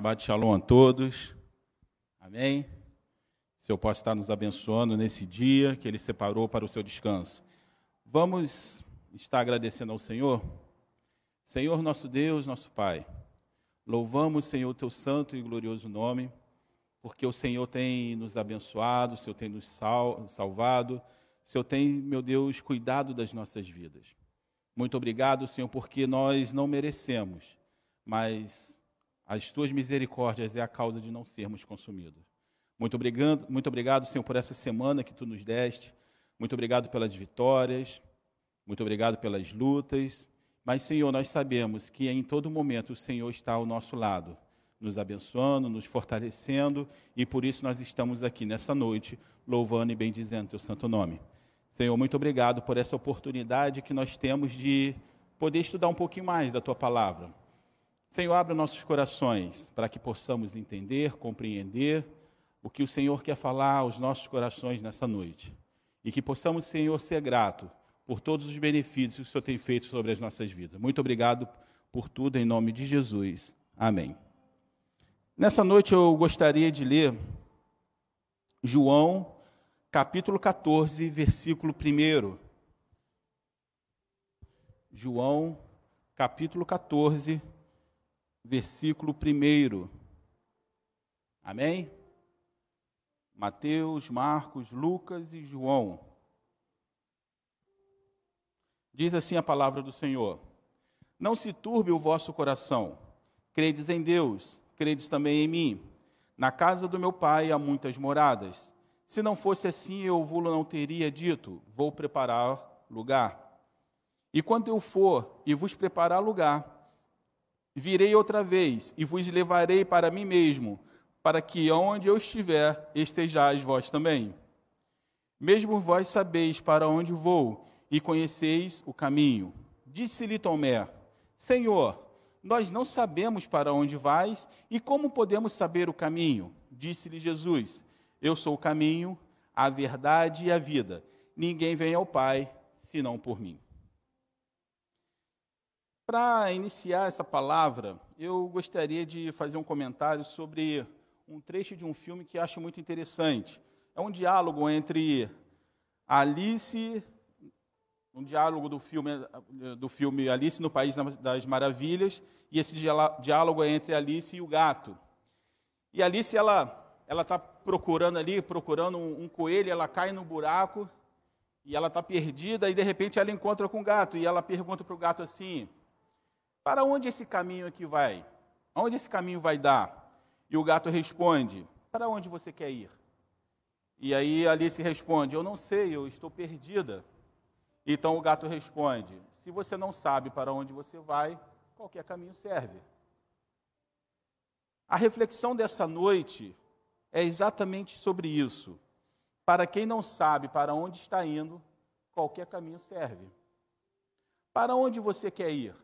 Shabbat Shalom a todos. Amém. O Senhor possa estar nos abençoando nesse dia que Ele separou para o seu descanso. Vamos estar agradecendo ao Senhor. Senhor, nosso Deus, nosso Pai, louvamos, Senhor, o teu santo e glorioso nome, porque o Senhor tem nos abençoado, o Senhor tem nos sal, salvado, o Senhor tem, meu Deus, cuidado das nossas vidas. Muito obrigado, Senhor, porque nós não merecemos, mas as tuas misericórdias é a causa de não sermos consumidos. Muito obrigado, muito obrigado, Senhor, por essa semana que tu nos deste. Muito obrigado pelas vitórias. Muito obrigado pelas lutas. Mas, Senhor, nós sabemos que em todo momento o Senhor está ao nosso lado, nos abençoando, nos fortalecendo, e por isso nós estamos aqui nessa noite, louvando e bendizendo teu santo nome. Senhor, muito obrigado por essa oportunidade que nós temos de poder estudar um pouquinho mais da tua palavra. Senhor, abra nossos corações para que possamos entender, compreender o que o Senhor quer falar aos nossos corações nessa noite. E que possamos, Senhor, ser grato por todos os benefícios que o Senhor tem feito sobre as nossas vidas. Muito obrigado por tudo, em nome de Jesus. Amém. Nessa noite eu gostaria de ler João, capítulo 14, versículo 1. João, capítulo 14, versículo versículo 1. Amém? Mateus, Marcos, Lucas e João. Diz assim a palavra do Senhor: Não se turbe o vosso coração. Credes em Deus, credes também em mim. Na casa do meu pai há muitas moradas. Se não fosse assim, eu vos não teria dito: Vou preparar lugar. E quando eu for e vos preparar lugar, Virei outra vez e vos levarei para mim mesmo, para que onde eu estiver, estejais vós também. Mesmo vós sabeis para onde vou e conheceis o caminho. Disse-lhe Tomé: Senhor, nós não sabemos para onde vais e como podemos saber o caminho? Disse-lhe Jesus: Eu sou o caminho, a verdade e a vida. Ninguém vem ao Pai senão por mim. Para iniciar essa palavra, eu gostaria de fazer um comentário sobre um trecho de um filme que acho muito interessante. É um diálogo entre Alice, um diálogo do filme, do filme Alice no País das Maravilhas, e esse diálogo é entre Alice e o gato. E Alice ela ela está procurando ali, procurando um, um coelho, ela cai no buraco e ela está perdida e de repente ela encontra com o gato e ela pergunta para o gato assim: para onde esse caminho aqui vai? Aonde esse caminho vai dar? E o gato responde: para onde você quer ir? E aí Alice responde: eu não sei, eu estou perdida. Então o gato responde: se você não sabe para onde você vai, qualquer caminho serve. A reflexão dessa noite é exatamente sobre isso. Para quem não sabe para onde está indo, qualquer caminho serve. Para onde você quer ir?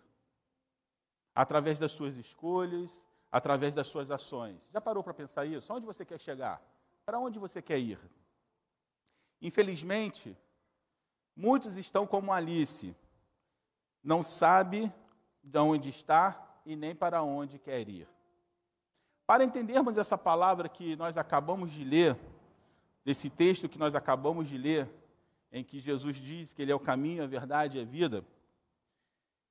Através das suas escolhas, através das suas ações. Já parou para pensar isso? Onde você quer chegar? Para onde você quer ir? Infelizmente, muitos estão como Alice, não sabe de onde está e nem para onde quer ir. Para entendermos essa palavra que nós acabamos de ler, desse texto que nós acabamos de ler, em que Jesus diz que Ele é o caminho, a verdade e a vida,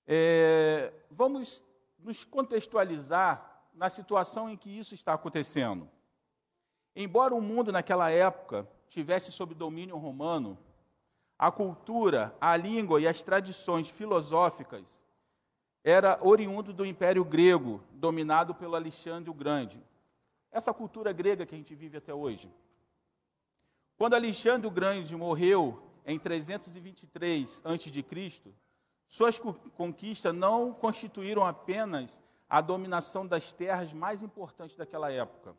é, vamos nos contextualizar na situação em que isso está acontecendo. Embora o mundo naquela época tivesse sob domínio romano, a cultura, a língua e as tradições filosóficas era oriundo do Império Grego, dominado pelo Alexandre o Grande. Essa cultura grega que a gente vive até hoje. Quando Alexandre o Grande morreu em 323 a.C., suas conquistas não constituíram apenas a dominação das terras mais importantes daquela época.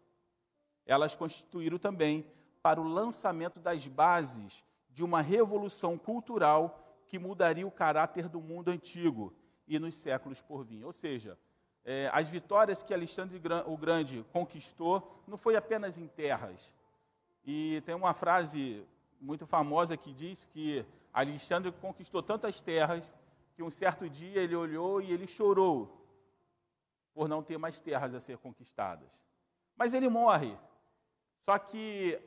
Elas constituíram também para o lançamento das bases de uma revolução cultural que mudaria o caráter do mundo antigo e nos séculos por vir. Ou seja, é, as vitórias que Alexandre o Grande conquistou não foi apenas em terras. E tem uma frase muito famosa que diz que Alexandre conquistou tantas terras que um certo dia ele olhou e ele chorou por não ter mais terras a ser conquistadas. Mas ele morre. Só que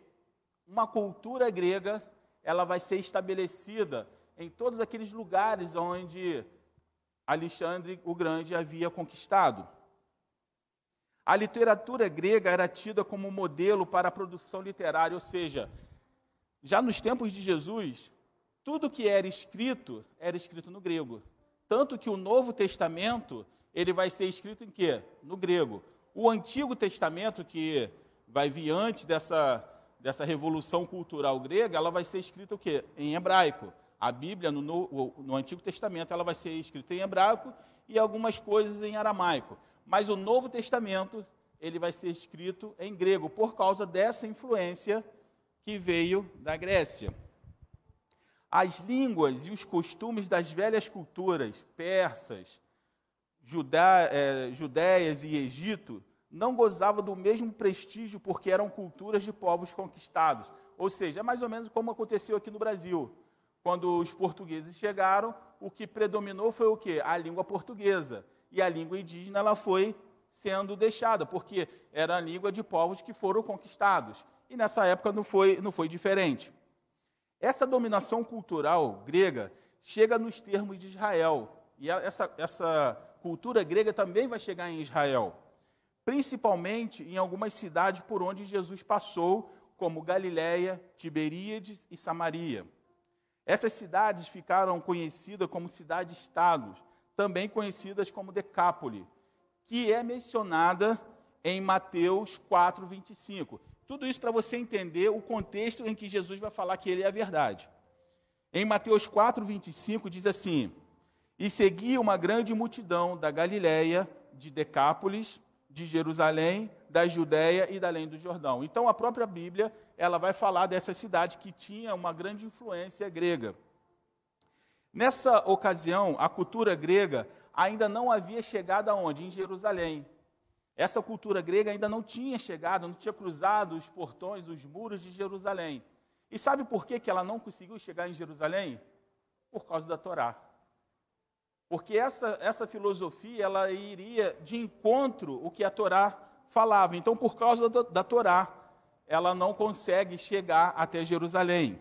uma cultura grega, ela vai ser estabelecida em todos aqueles lugares onde Alexandre o Grande havia conquistado. A literatura grega era tida como modelo para a produção literária, ou seja, já nos tempos de Jesus, tudo que era escrito era escrito no grego. Tanto que o Novo Testamento, ele vai ser escrito em quê? No grego. O Antigo Testamento, que vai vir antes dessa, dessa revolução cultural grega, ela vai ser escrita o quê? Em hebraico. A Bíblia, no, no, no, Antigo Testamento, ela vai ser escrita em hebraico e algumas coisas em aramaico. Mas o Novo Testamento, ele vai ser escrito em grego, por causa dessa influência que veio da Grécia. As línguas e os costumes das velhas culturas, persas, judá, é, judeias e Egito, não gozavam do mesmo prestígio porque eram culturas de povos conquistados. Ou seja, é mais ou menos como aconteceu aqui no Brasil. Quando os portugueses chegaram, o que predominou foi o quê? A língua portuguesa. E a língua indígena ela foi sendo deixada, porque era a língua de povos que foram conquistados. E nessa época não foi, não foi diferente. Essa dominação cultural grega chega nos termos de Israel. E essa, essa cultura grega também vai chegar em Israel. Principalmente em algumas cidades por onde Jesus passou, como Galiléia, Tiberíades e Samaria. Essas cidades ficaram conhecidas como cidades-estados, também conhecidas como Decápole, que é mencionada em Mateus 4, 25. Tudo isso para você entender o contexto em que Jesus vai falar que ele é a verdade. Em Mateus 4, 25 diz assim: E seguia uma grande multidão da Galiléia, de Decápolis, de Jerusalém, da Judéia e da além do Jordão. Então a própria Bíblia ela vai falar dessa cidade que tinha uma grande influência grega. Nessa ocasião, a cultura grega ainda não havia chegado aonde? Em Jerusalém. Essa cultura grega ainda não tinha chegado, não tinha cruzado os portões, os muros de Jerusalém. E sabe por que, que ela não conseguiu chegar em Jerusalém? Por causa da Torá. Porque essa, essa filosofia ela iria de encontro o que a Torá falava. Então, por causa da, da Torá, ela não consegue chegar até Jerusalém.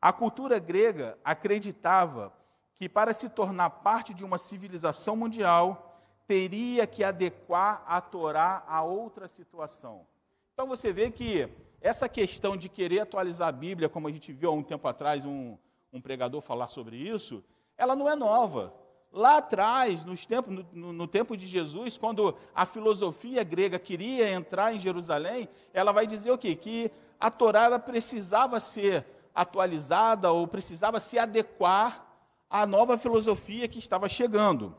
A cultura grega acreditava que para se tornar parte de uma civilização mundial, teria que adequar a Torá a outra situação. Então você vê que essa questão de querer atualizar a Bíblia, como a gente viu há um tempo atrás um, um pregador falar sobre isso, ela não é nova. Lá atrás, nos tempos, no, no, tempo de Jesus, quando a filosofia grega queria entrar em Jerusalém, ela vai dizer o quê? Que a Torá precisava ser atualizada ou precisava se adequar à nova filosofia que estava chegando.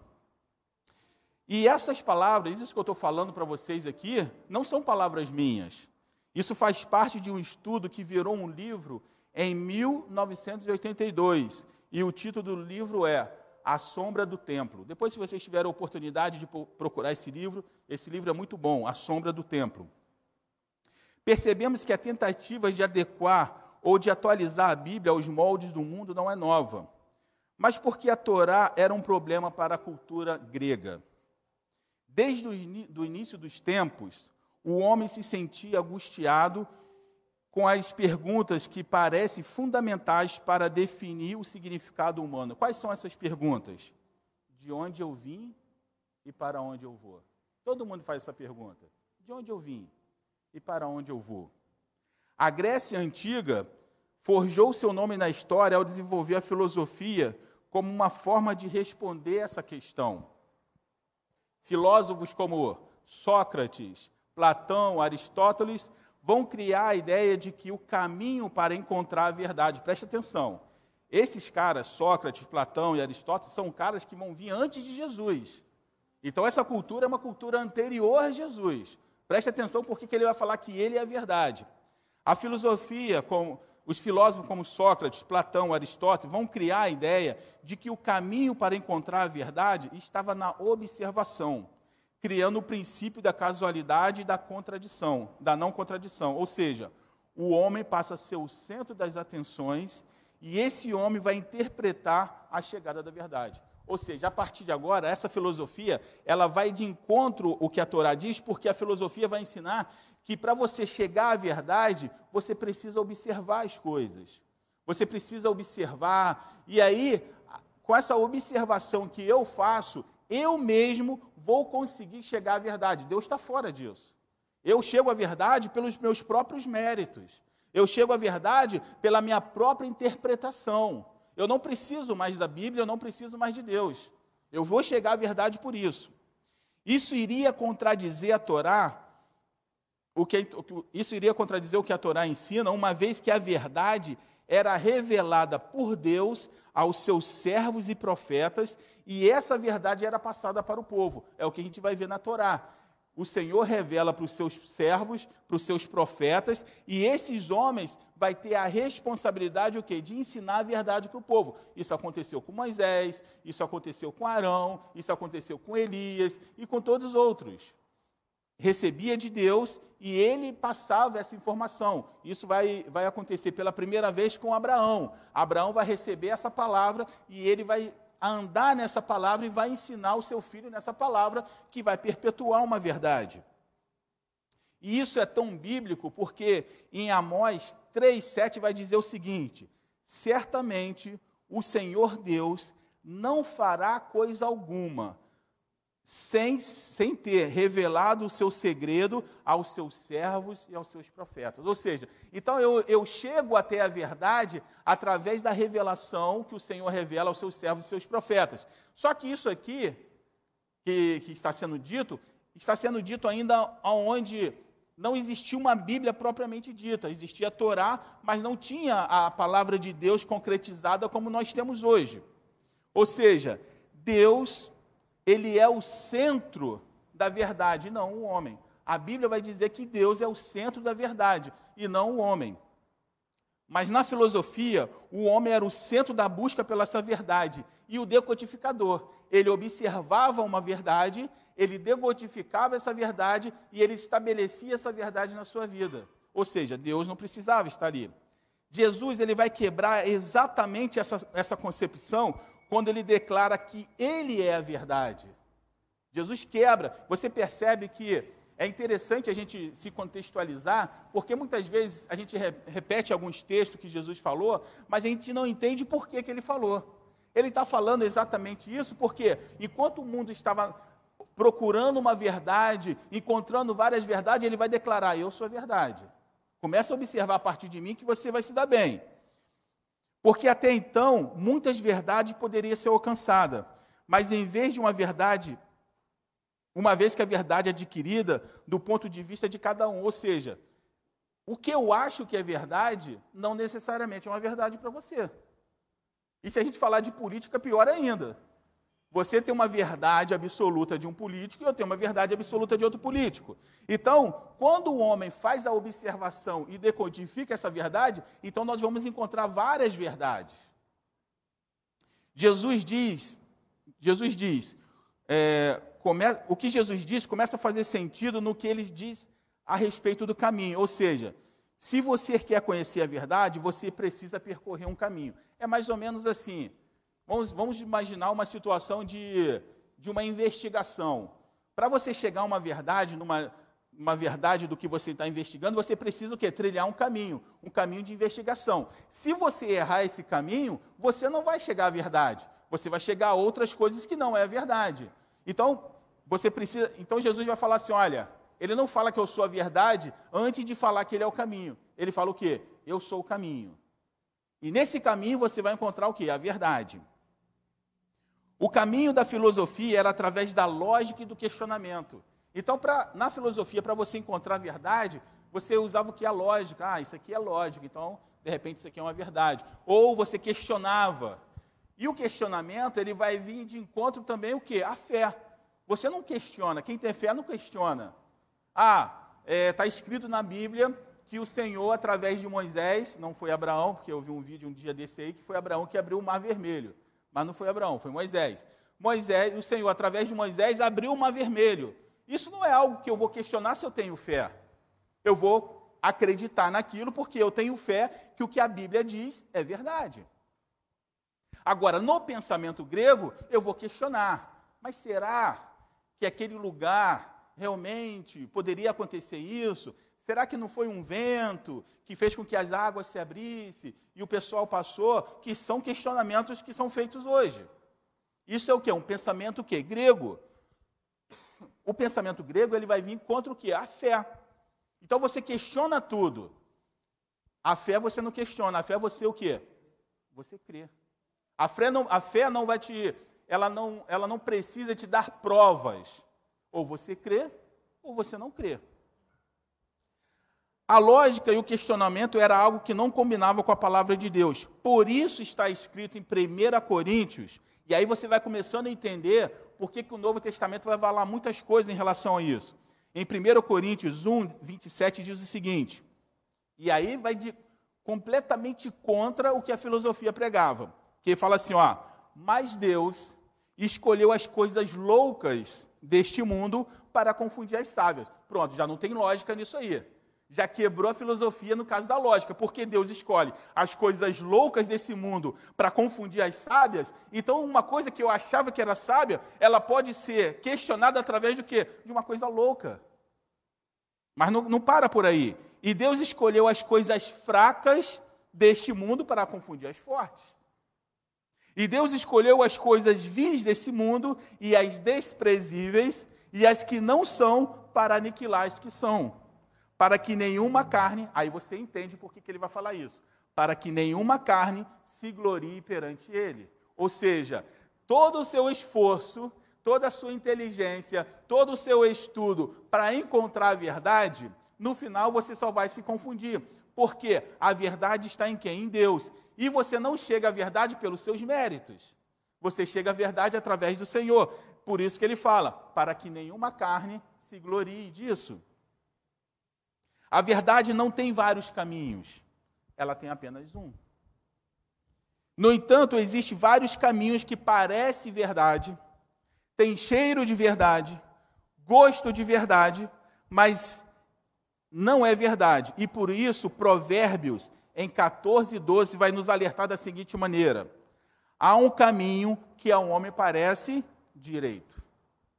E essas palavras, isso que eu estou falando para vocês aqui, não são palavras minhas. Isso faz parte de um estudo que virou um livro em 1982. E o título do livro é A Sombra do Templo. Depois, se vocês tiverem a oportunidade de procurar esse livro, esse livro é muito bom, A Sombra do Templo. Percebemos que a tentativa de adequar ou de atualizar a Bíblia aos moldes do mundo não é nova, mas porque a Torá era um problema para a cultura grega. Desde o início dos tempos, o homem se sentia angustiado com as perguntas que parecem fundamentais para definir o significado humano. Quais são essas perguntas? De onde eu vim e para onde eu vou? Todo mundo faz essa pergunta. De onde eu vim e para onde eu vou? A Grécia antiga forjou seu nome na história ao desenvolver a filosofia como uma forma de responder essa questão. Filósofos como Sócrates, Platão, Aristóteles, vão criar a ideia de que o caminho para encontrar a verdade, preste atenção, esses caras, Sócrates, Platão e Aristóteles, são caras que vão vir antes de Jesus. Então, essa cultura é uma cultura anterior a Jesus. Preste atenção porque que ele vai falar que ele é a verdade. A filosofia, com os filósofos como Sócrates, Platão, Aristóteles, vão criar a ideia de que o caminho para encontrar a verdade estava na observação criando o princípio da casualidade e da contradição, da não contradição. Ou seja, o homem passa a ser o centro das atenções e esse homem vai interpretar a chegada da verdade. Ou seja, a partir de agora, essa filosofia, ela vai de encontro o que a Torá diz, porque a filosofia vai ensinar que para você chegar à verdade, você precisa observar as coisas. Você precisa observar, e aí, com essa observação que eu faço, eu mesmo vou conseguir chegar à verdade. Deus está fora disso. Eu chego à verdade pelos meus próprios méritos. Eu chego à verdade pela minha própria interpretação. Eu não preciso mais da Bíblia, eu não preciso mais de Deus. Eu vou chegar à verdade por isso. Isso iria contradizer a Torá, o que, isso iria contradizer o que a Torá ensina, uma vez que a verdade era revelada por Deus aos seus servos e profetas, e essa verdade era passada para o povo. É o que a gente vai ver na Torá. O Senhor revela para os seus servos, para os seus profetas, e esses homens vai ter a responsabilidade o quê? de ensinar a verdade para o povo. Isso aconteceu com Moisés, isso aconteceu com Arão, isso aconteceu com Elias e com todos os outros recebia de Deus e ele passava essa informação. Isso vai, vai acontecer pela primeira vez com Abraão. Abraão vai receber essa palavra e ele vai andar nessa palavra e vai ensinar o seu filho nessa palavra que vai perpetuar uma verdade. E isso é tão bíblico porque em Amós 3,7 vai dizer o seguinte: certamente o Senhor Deus não fará coisa alguma sem, sem ter revelado o seu segredo aos seus servos e aos seus profetas. Ou seja, então eu, eu chego até a verdade através da revelação que o Senhor revela aos seus servos e seus profetas. Só que isso aqui, que, que está sendo dito, está sendo dito ainda onde não existia uma Bíblia propriamente dita. Existia a Torá, mas não tinha a palavra de Deus concretizada como nós temos hoje. Ou seja, Deus ele é o centro da verdade, não o homem. A Bíblia vai dizer que Deus é o centro da verdade e não o homem. Mas na filosofia, o homem era o centro da busca pela essa verdade e o decodificador. Ele observava uma verdade, ele decodificava essa verdade e ele estabelecia essa verdade na sua vida. Ou seja, Deus não precisava estar ali. Jesus ele vai quebrar exatamente essa, essa concepção quando ele declara que ele é a verdade. Jesus quebra. Você percebe que é interessante a gente se contextualizar, porque muitas vezes a gente repete alguns textos que Jesus falou, mas a gente não entende por que, que ele falou. Ele está falando exatamente isso porque, enquanto o mundo estava procurando uma verdade, encontrando várias verdades, ele vai declarar: Eu sou a verdade. Começa a observar a partir de mim que você vai se dar bem. Porque até então, muitas verdades poderiam ser alcançadas, mas em vez de uma verdade, uma vez que a verdade é adquirida do ponto de vista de cada um, ou seja, o que eu acho que é verdade, não necessariamente é uma verdade para você. E se a gente falar de política, pior ainda. Você tem uma verdade absoluta de um político e eu tenho uma verdade absoluta de outro político. Então, quando o homem faz a observação e decodifica essa verdade, então nós vamos encontrar várias verdades. Jesus diz, Jesus diz, é, come, o que Jesus diz começa a fazer sentido no que ele diz a respeito do caminho. Ou seja, se você quer conhecer a verdade, você precisa percorrer um caminho. É mais ou menos assim. Vamos, vamos imaginar uma situação de, de uma investigação. Para você chegar a uma verdade, numa uma verdade do que você está investigando, você precisa o quê? Trilhar um caminho, um caminho de investigação. Se você errar esse caminho, você não vai chegar à verdade. Você vai chegar a outras coisas que não é a verdade. Então, você precisa. Então Jesus vai falar assim: olha, ele não fala que eu sou a verdade antes de falar que ele é o caminho. Ele fala o quê? Eu sou o caminho. E nesse caminho você vai encontrar o quê? A verdade. O caminho da filosofia era através da lógica e do questionamento. Então, pra, na filosofia, para você encontrar a verdade, você usava o que? A lógica. Ah, isso aqui é lógico, então, de repente, isso aqui é uma verdade. Ou você questionava. E o questionamento, ele vai vir de encontro também o quê? A fé. Você não questiona. Quem tem fé não questiona. Ah, está é, tá escrito na Bíblia que o Senhor, através de Moisés, não foi Abraão, porque eu vi um vídeo um dia desse aí, que foi Abraão que abriu o mar vermelho. Mas não foi Abraão, foi Moisés. Moisés, o Senhor, através de Moisés, abriu o mar vermelho. Isso não é algo que eu vou questionar se eu tenho fé. Eu vou acreditar naquilo porque eu tenho fé que o que a Bíblia diz é verdade. Agora, no pensamento grego, eu vou questionar. Mas será que aquele lugar realmente poderia acontecer isso? Será que não foi um vento que fez com que as águas se abrissem e o pessoal passou? Que são questionamentos que são feitos hoje. Isso é o que? Um pensamento o quê? Grego. O pensamento grego ele vai vir contra o que? A fé. Então você questiona tudo. A fé você não questiona, a fé você o quê? Você crê. A fé não, a fé não vai te, ela não, ela não precisa te dar provas. Ou você crê, ou você não crê. A lógica e o questionamento era algo que não combinava com a palavra de Deus. Por isso está escrito em 1 Coríntios, e aí você vai começando a entender por que, que o Novo Testamento vai falar muitas coisas em relação a isso. Em 1 Coríntios 1, 27 diz o seguinte, e aí vai de, completamente contra o que a filosofia pregava. Que fala assim, ó, mas Deus escolheu as coisas loucas deste mundo para confundir as sábias. Pronto, já não tem lógica nisso aí. Já quebrou a filosofia no caso da lógica, porque Deus escolhe as coisas loucas desse mundo para confundir as sábias. Então, uma coisa que eu achava que era sábia, ela pode ser questionada através do quê? De uma coisa louca. Mas não, não para por aí. E Deus escolheu as coisas fracas deste mundo para confundir as fortes. E Deus escolheu as coisas vis desse mundo e as desprezíveis e as que não são para aniquilar as que são, para que nenhuma carne, aí você entende por que, que ele vai falar isso, para que nenhuma carne se glorie perante ele. Ou seja, todo o seu esforço, toda a sua inteligência, todo o seu estudo para encontrar a verdade, no final você só vai se confundir. Porque a verdade está em quem? Em Deus. E você não chega à verdade pelos seus méritos. Você chega à verdade através do Senhor. Por isso que ele fala: para que nenhuma carne se glorie disso. A verdade não tem vários caminhos, ela tem apenas um. No entanto, existem vários caminhos que parecem verdade, tem cheiro de verdade, gosto de verdade, mas não é verdade. E por isso, Provérbios em 14 e 12, vai nos alertar da seguinte maneira: há um caminho que ao homem parece direito.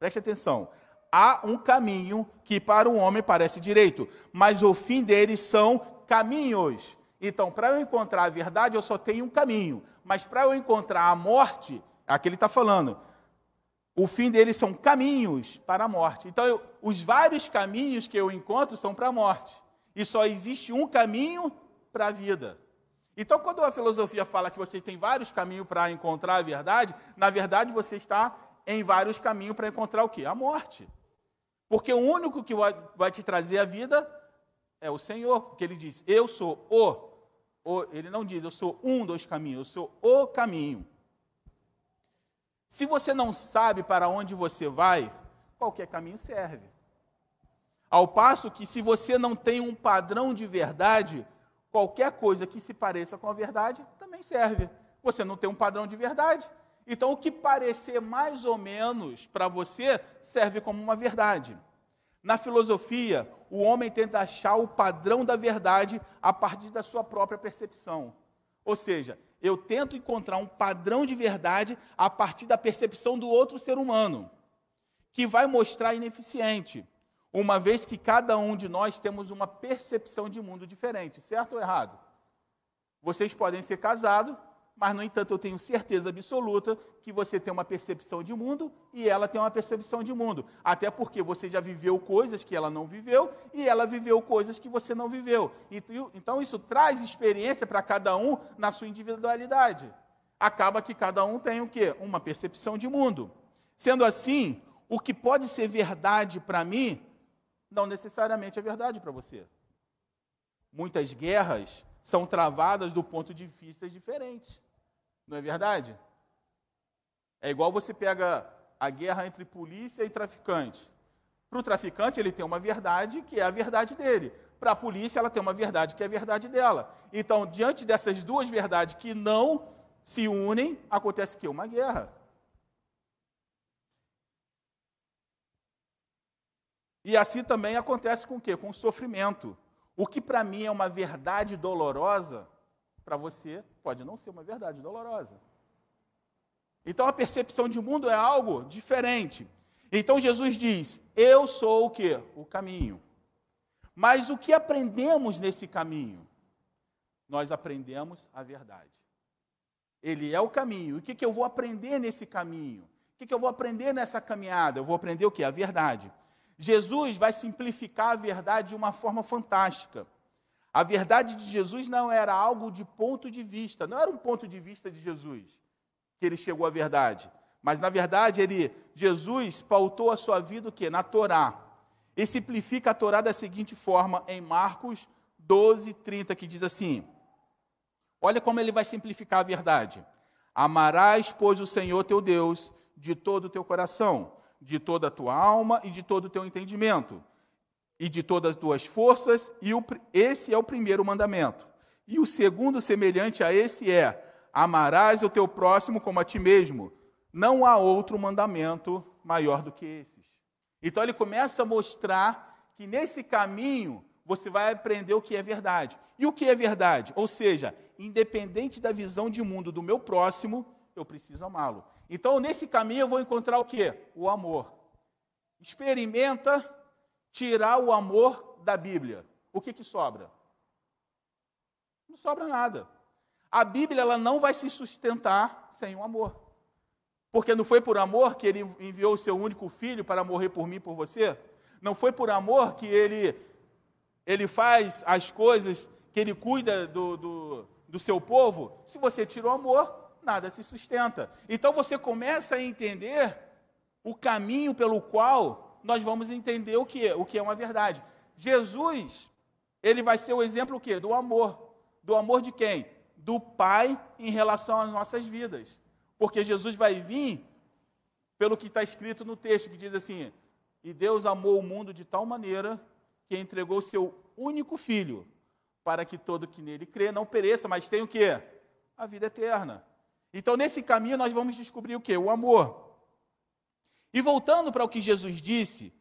Preste atenção. Há um caminho que para o homem parece direito, mas o fim deles são caminhos. Então, para eu encontrar a verdade, eu só tenho um caminho. Mas para eu encontrar a morte, aqui ele está falando, o fim deles são caminhos para a morte. Então, eu, os vários caminhos que eu encontro são para a morte. E só existe um caminho para a vida. Então, quando a filosofia fala que você tem vários caminhos para encontrar a verdade, na verdade você está em vários caminhos para encontrar o quê? A morte. Porque o único que vai te trazer a vida é o Senhor, porque ele diz: Eu sou o. o ele não diz, eu sou um dos caminhos, eu sou o caminho. Se você não sabe para onde você vai, qualquer caminho serve. Ao passo que, se você não tem um padrão de verdade, qualquer coisa que se pareça com a verdade também serve. Você não tem um padrão de verdade. Então, o que parecer mais ou menos para você serve como uma verdade. Na filosofia, o homem tenta achar o padrão da verdade a partir da sua própria percepção. Ou seja, eu tento encontrar um padrão de verdade a partir da percepção do outro ser humano, que vai mostrar ineficiente, uma vez que cada um de nós temos uma percepção de mundo diferente, certo ou errado? Vocês podem ser casados, mas, no entanto, eu tenho certeza absoluta que você tem uma percepção de mundo e ela tem uma percepção de mundo. Até porque você já viveu coisas que ela não viveu e ela viveu coisas que você não viveu. Então, isso traz experiência para cada um na sua individualidade. Acaba que cada um tem o quê? Uma percepção de mundo. Sendo assim, o que pode ser verdade para mim, não necessariamente é verdade para você. Muitas guerras são travadas do ponto de vista diferentes. Não é verdade? É igual você pega a guerra entre polícia e traficante. Para o traficante, ele tem uma verdade que é a verdade dele. Para a polícia, ela tem uma verdade que é a verdade dela. Então, diante dessas duas verdades que não se unem, acontece que uma guerra. E assim também acontece com o quê? Com o sofrimento. O que para mim é uma verdade dolorosa, para você pode não ser uma verdade dolorosa. Então a percepção de mundo é algo diferente. Então Jesus diz: Eu sou o que? O caminho. Mas o que aprendemos nesse caminho? Nós aprendemos a verdade. Ele é o caminho. E o que, que eu vou aprender nesse caminho? O que, que eu vou aprender nessa caminhada? Eu vou aprender o que? A verdade. Jesus vai simplificar a verdade de uma forma fantástica. A verdade de Jesus não era algo de ponto de vista, não era um ponto de vista de Jesus que ele chegou à verdade, mas na verdade ele Jesus pautou a sua vida o quê? Na Torá. E simplifica a Torá da seguinte forma em Marcos 12, 30, que diz assim: Olha como ele vai simplificar a verdade. Amarás, pois, o Senhor teu Deus de todo o teu coração, de toda a tua alma e de todo o teu entendimento e de todas as tuas forças, e o, esse é o primeiro mandamento. E o segundo, semelhante a esse, é: amarás o teu próximo como a ti mesmo. Não há outro mandamento maior do que esses. Então ele começa a mostrar que nesse caminho você vai aprender o que é verdade. E o que é verdade? Ou seja, independente da visão de mundo do meu próximo, eu preciso amá-lo. Então, nesse caminho, eu vou encontrar o que? O amor. Experimenta tirar o amor da Bíblia, o que, que sobra? Não sobra nada. A Bíblia ela não vai se sustentar sem o amor. Porque não foi por amor que ele enviou o seu único filho para morrer por mim e por você? Não foi por amor que ele, ele faz as coisas, que ele cuida do, do, do seu povo? Se você tira o amor, nada se sustenta. Então você começa a entender o caminho pelo qual nós vamos entender o que o que é uma verdade. Jesus, ele vai ser o exemplo o quê? Do amor. Do amor de quem? Do Pai em relação às nossas vidas. Porque Jesus vai vir pelo que está escrito no texto, que diz assim: E Deus amou o mundo de tal maneira que entregou seu único filho, para que todo que nele crê não pereça, mas tenha o quê? A vida eterna. Então, nesse caminho, nós vamos descobrir o quê? O amor. E voltando para o que Jesus disse,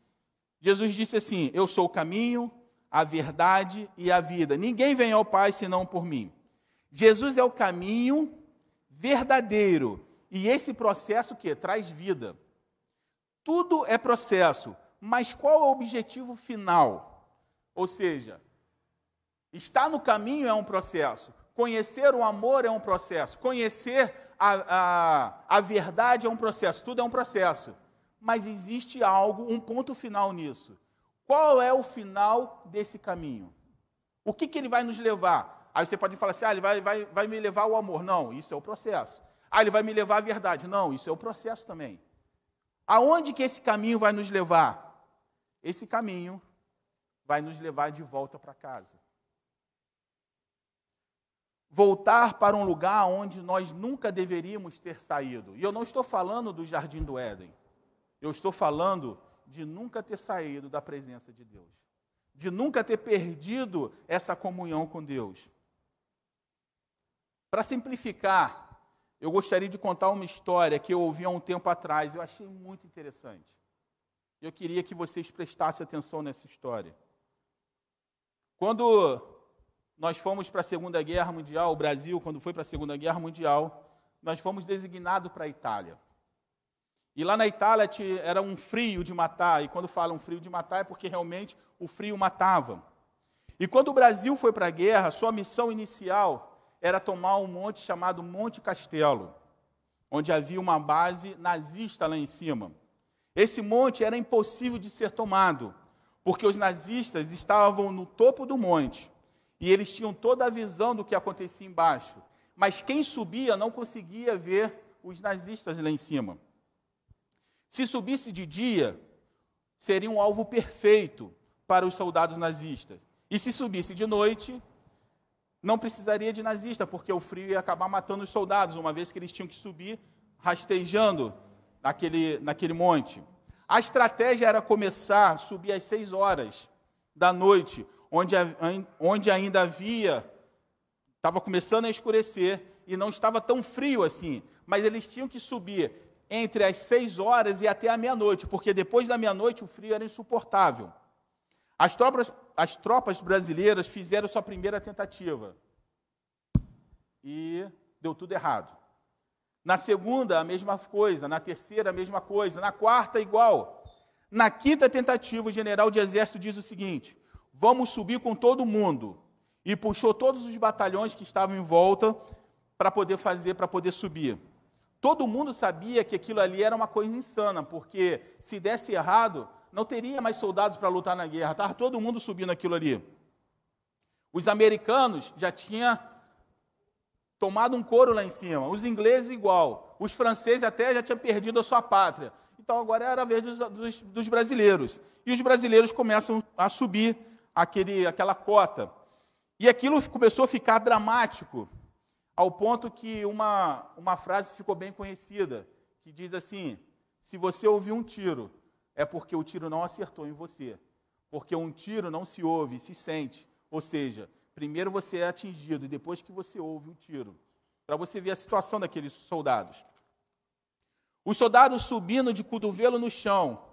Jesus disse assim: Eu sou o caminho, a verdade e a vida. Ninguém vem ao Pai senão por mim. Jesus é o caminho verdadeiro. E esse processo que traz vida. Tudo é processo, mas qual é o objetivo final? Ou seja, estar no caminho é um processo. Conhecer o amor é um processo. Conhecer a, a, a verdade é um processo. Tudo é um processo. Mas existe algo, um ponto final nisso. Qual é o final desse caminho? O que, que ele vai nos levar? Aí você pode falar assim: ah, ele vai, vai, vai me levar ao amor. Não, isso é o processo. Ah, ele vai me levar à verdade. Não, isso é o processo também. Aonde que esse caminho vai nos levar? Esse caminho vai nos levar de volta para casa. Voltar para um lugar onde nós nunca deveríamos ter saído. E eu não estou falando do jardim do Éden. Eu estou falando de nunca ter saído da presença de Deus. De nunca ter perdido essa comunhão com Deus. Para simplificar, eu gostaria de contar uma história que eu ouvi há um tempo atrás. Eu achei muito interessante. Eu queria que vocês prestassem atenção nessa história. Quando nós fomos para a Segunda Guerra Mundial, o Brasil, quando foi para a Segunda Guerra Mundial, nós fomos designados para a Itália. E lá na Itália era um frio de matar, e quando falam frio de matar é porque realmente o frio matava. E quando o Brasil foi para a guerra, sua missão inicial era tomar um monte chamado Monte Castelo, onde havia uma base nazista lá em cima. Esse monte era impossível de ser tomado, porque os nazistas estavam no topo do monte e eles tinham toda a visão do que acontecia embaixo. Mas quem subia não conseguia ver os nazistas lá em cima. Se subisse de dia, seria um alvo perfeito para os soldados nazistas. E se subisse de noite, não precisaria de nazista, porque o frio ia acabar matando os soldados, uma vez que eles tinham que subir rastejando naquele, naquele monte. A estratégia era começar a subir às seis horas da noite, onde, onde ainda havia, estava começando a escurecer e não estava tão frio assim, mas eles tinham que subir entre as seis horas e até a meia-noite, porque depois da meia-noite o frio era insuportável. As tropas, as tropas brasileiras fizeram sua primeira tentativa e deu tudo errado. Na segunda, a mesma coisa. Na terceira, a mesma coisa. Na quarta, igual. Na quinta tentativa, o general de exército diz o seguinte: vamos subir com todo mundo. E puxou todos os batalhões que estavam em volta para poder fazer, para poder subir. Todo mundo sabia que aquilo ali era uma coisa insana, porque se desse errado, não teria mais soldados para lutar na guerra. Estava todo mundo subindo aquilo ali. Os americanos já tinham tomado um couro lá em cima. Os ingleses, igual. Os franceses até já tinham perdido a sua pátria. Então agora era a vez dos, dos, dos brasileiros. E os brasileiros começam a subir aquele, aquela cota. E aquilo começou a ficar dramático, ao ponto que uma, uma frase ficou bem conhecida, que diz assim: se você ouvir um tiro, é porque o tiro não acertou em você. Porque um tiro não se ouve, se sente. Ou seja, Primeiro você é atingido e depois que você ouve o tiro. Para você ver a situação daqueles soldados. Os soldados subindo de cotovelo no chão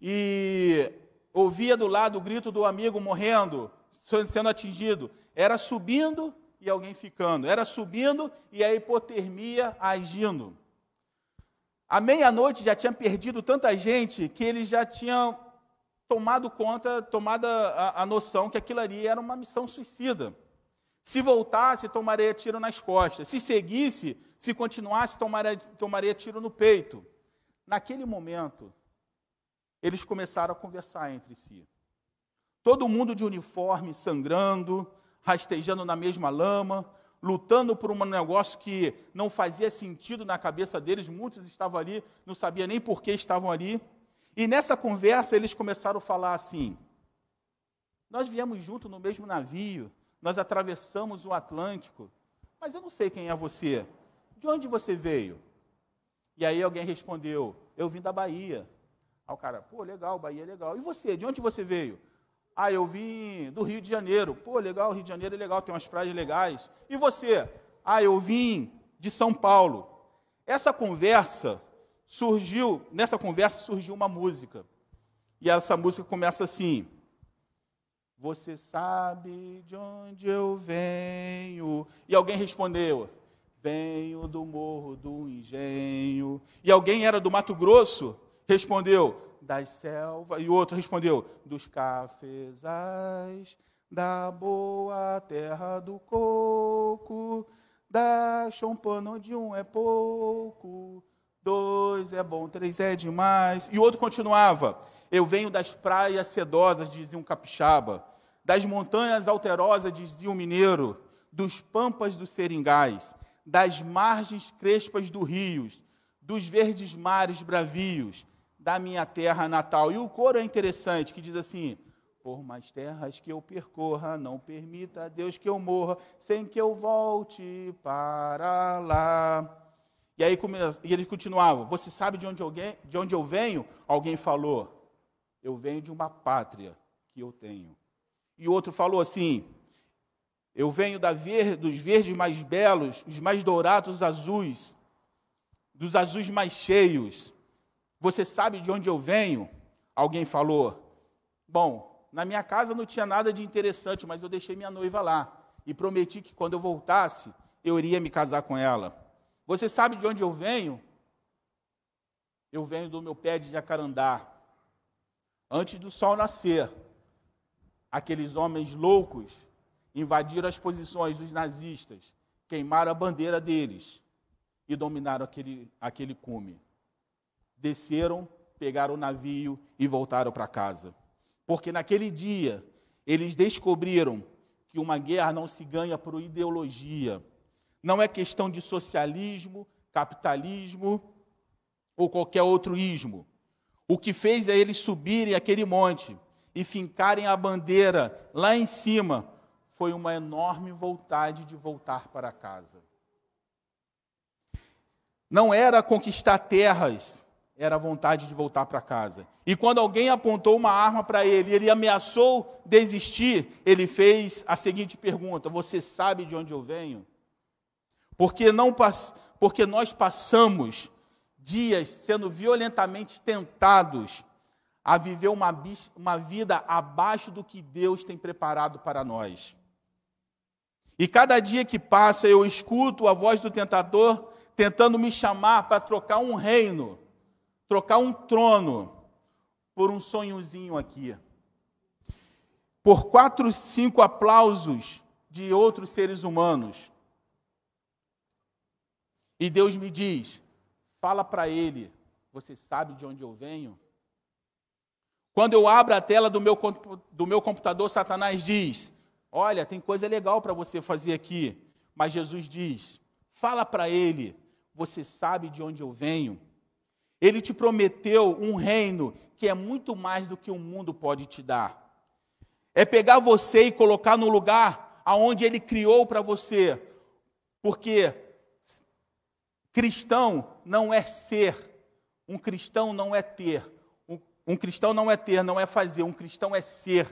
e ouvia do lado o grito do amigo morrendo, sendo atingido. Era subindo e alguém ficando. Era subindo e a hipotermia agindo. À meia-noite já tinha perdido tanta gente que eles já tinham tomado conta, tomada a, noção que aquilo ali era uma missão suicida. Se voltasse, tomaria tiro nas costas. Se seguisse, se continuasse, tomaria, tomaria tiro no peito. Naquele momento, eles começaram a conversar entre si. Todo mundo de uniforme, sangrando, rastejando na mesma lama, lutando por um negócio que não fazia sentido na cabeça deles. Muitos estavam ali, não sabiam nem por que estavam ali. E nessa conversa eles começaram a falar assim: Nós viemos junto no mesmo navio, nós atravessamos o Atlântico, mas eu não sei quem é você. De onde você veio? E aí alguém respondeu: Eu vim da Bahia. Aí o cara, pô, legal, Bahia é legal. E você, de onde você veio? Ah, eu vim do Rio de Janeiro. Pô, legal, Rio de Janeiro é legal, tem umas praias legais. E você? Ah, eu vim de São Paulo. Essa conversa surgiu, nessa conversa surgiu uma música. E essa música começa assim: Você sabe de onde eu venho? E alguém respondeu: Venho do morro do engenho. E alguém era do Mato Grosso? Respondeu: Das selvas. E o outro respondeu: Dos cafezais da boa terra do coco, da chompana onde um é pouco, dois é bom, três é demais. E o outro continuava: Eu venho das praias sedosas, dizia um capixaba, das montanhas alterosas, dizia um mineiro, dos pampas dos seringais, das margens crespas do rios, dos verdes mares bravios, da minha terra natal. E o coro é interessante, que diz assim: Por mais terras que eu percorra, não permita a Deus que eu morra, sem que eu volte para lá. E aí e ele continuava: Você sabe de onde, alguém, de onde eu venho? Alguém falou: Eu venho de uma pátria que eu tenho. E outro falou assim: Eu venho ver, dos verdes mais belos, os mais dourados, os azuis, dos azuis mais cheios. Você sabe de onde eu venho? Alguém falou. Bom, na minha casa não tinha nada de interessante, mas eu deixei minha noiva lá e prometi que quando eu voltasse, eu iria me casar com ela. Você sabe de onde eu venho? Eu venho do meu pé de jacarandá. Antes do sol nascer, aqueles homens loucos invadiram as posições dos nazistas, queimaram a bandeira deles e dominaram aquele, aquele cume. Desceram, pegaram o navio e voltaram para casa. Porque naquele dia eles descobriram que uma guerra não se ganha por ideologia. Não é questão de socialismo, capitalismo ou qualquer outro ismo. O que fez é eles subirem aquele monte e fincarem a bandeira lá em cima foi uma enorme vontade de voltar para casa. Não era conquistar terras, era a vontade de voltar para casa. E quando alguém apontou uma arma para ele, ele ameaçou desistir, ele fez a seguinte pergunta: Você sabe de onde eu venho? Porque, não, porque nós passamos dias sendo violentamente tentados a viver uma, uma vida abaixo do que Deus tem preparado para nós. E cada dia que passa eu escuto a voz do tentador tentando me chamar para trocar um reino, trocar um trono por um sonhozinho aqui. Por quatro, cinco aplausos de outros seres humanos. E Deus me diz: fala para ele, você sabe de onde eu venho? Quando eu abro a tela do meu, do meu computador, Satanás diz: Olha, tem coisa legal para você fazer aqui. Mas Jesus diz: Fala para ele, você sabe de onde eu venho? Ele te prometeu um reino que é muito mais do que o mundo pode te dar. É pegar você e colocar no lugar aonde ele criou para você. Porque cristão não é ser, um cristão não é ter. Um, um cristão não é ter, não é fazer, um cristão é ser.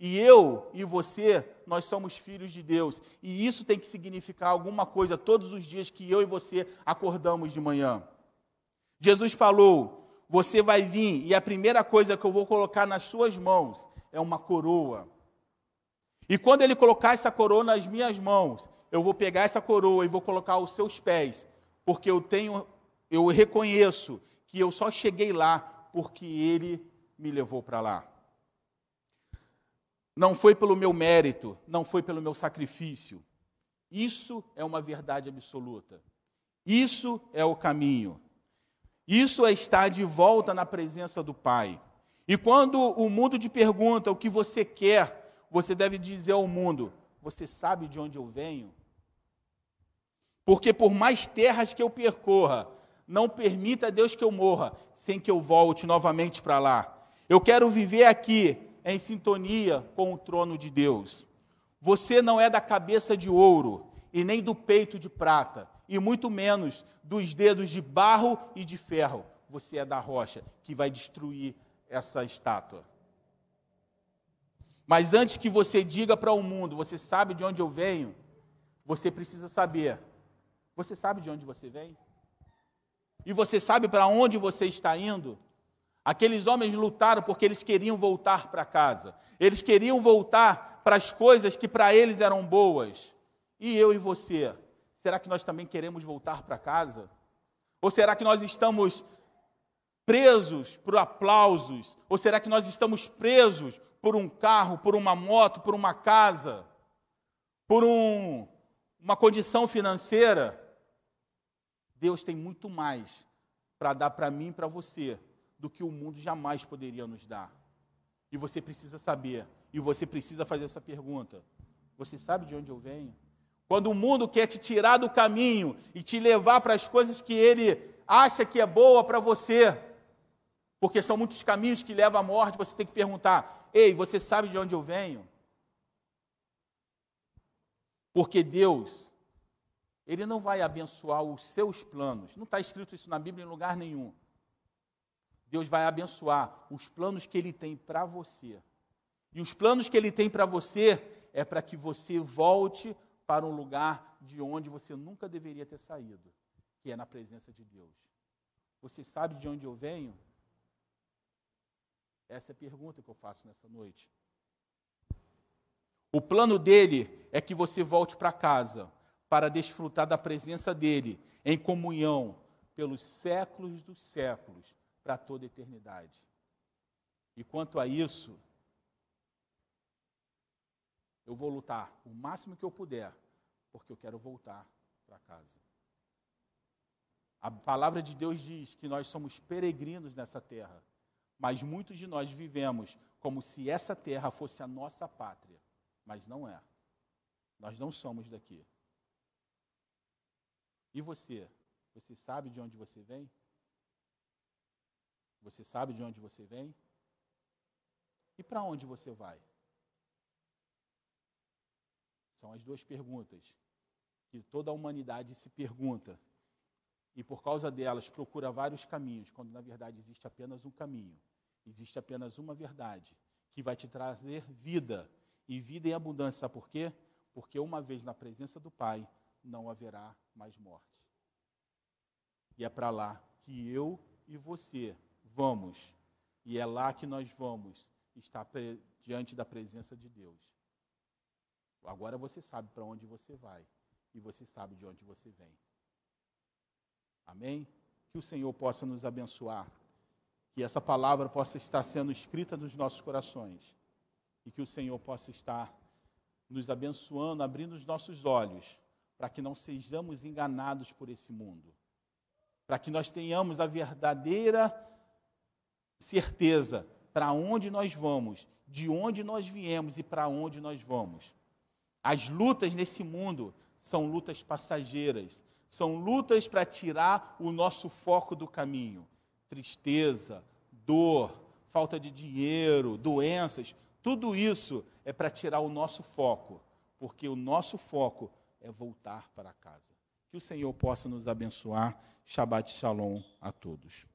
E eu e você, nós somos filhos de Deus. E isso tem que significar alguma coisa todos os dias que eu e você acordamos de manhã. Jesus falou: Você vai vir e a primeira coisa que eu vou colocar nas suas mãos é uma coroa. E quando ele colocar essa coroa nas minhas mãos, eu vou pegar essa coroa e vou colocar aos seus pés, porque eu tenho, eu reconheço que eu só cheguei lá porque ele me levou para lá. Não foi pelo meu mérito, não foi pelo meu sacrifício. Isso é uma verdade absoluta. Isso é o caminho. Isso é estar de volta na presença do Pai. E quando o mundo te pergunta o que você quer, você deve dizer ao mundo: Você sabe de onde eu venho? Porque por mais terras que eu percorra, não permita a Deus que eu morra sem que eu volte novamente para lá. Eu quero viver aqui em sintonia com o trono de Deus. Você não é da cabeça de ouro e nem do peito de prata, e muito menos dos dedos de barro e de ferro. Você é da rocha que vai destruir essa estátua. Mas antes que você diga para o mundo, você sabe de onde eu venho, você precisa saber. Você sabe de onde você vem? E você sabe para onde você está indo? Aqueles homens lutaram porque eles queriam voltar para casa. Eles queriam voltar para as coisas que para eles eram boas. E eu e você? Será que nós também queremos voltar para casa? Ou será que nós estamos presos por aplausos? Ou será que nós estamos presos por um carro, por uma moto, por uma casa, por um, uma condição financeira? Deus tem muito mais para dar para mim e para você do que o mundo jamais poderia nos dar. E você precisa saber, e você precisa fazer essa pergunta: Você sabe de onde eu venho? Quando o mundo quer te tirar do caminho e te levar para as coisas que ele acha que é boa para você, porque são muitos caminhos que levam à morte, você tem que perguntar: Ei, você sabe de onde eu venho? Porque Deus, Ele não vai abençoar os seus planos, não está escrito isso na Bíblia em lugar nenhum. Deus vai abençoar os planos que Ele tem para você. E os planos que Ele tem para você é para que você volte para um lugar de onde você nunca deveria ter saído, que é na presença de Deus. Você sabe de onde eu venho? Essa é a pergunta que eu faço nessa noite. O plano dele é que você volte para casa para desfrutar da presença dele em comunhão pelos séculos dos séculos, para toda a eternidade. E quanto a isso, eu vou lutar o máximo que eu puder, porque eu quero voltar para casa. A palavra de Deus diz que nós somos peregrinos nessa terra, mas muitos de nós vivemos como se essa terra fosse a nossa pátria, mas não é. Nós não somos daqui. E você? Você sabe de onde você vem? Você sabe de onde você vem? E para onde você vai? São as duas perguntas que toda a humanidade se pergunta. E por causa delas procura vários caminhos, quando na verdade existe apenas um caminho, existe apenas uma verdade que vai te trazer vida e vida em abundância. Sabe por quê? Porque uma vez na presença do Pai não haverá mais morte. E é para lá que eu e você vamos. E é lá que nós vamos estar diante da presença de Deus. Agora você sabe para onde você vai e você sabe de onde você vem. Amém? Que o Senhor possa nos abençoar, que essa palavra possa estar sendo escrita nos nossos corações e que o Senhor possa estar nos abençoando, abrindo os nossos olhos, para que não sejamos enganados por esse mundo, para que nós tenhamos a verdadeira certeza para onde nós vamos, de onde nós viemos e para onde nós vamos. As lutas nesse mundo são lutas passageiras, são lutas para tirar o nosso foco do caminho. Tristeza, dor, falta de dinheiro, doenças, tudo isso é para tirar o nosso foco, porque o nosso foco é voltar para casa. Que o Senhor possa nos abençoar. Shabbat Shalom a todos.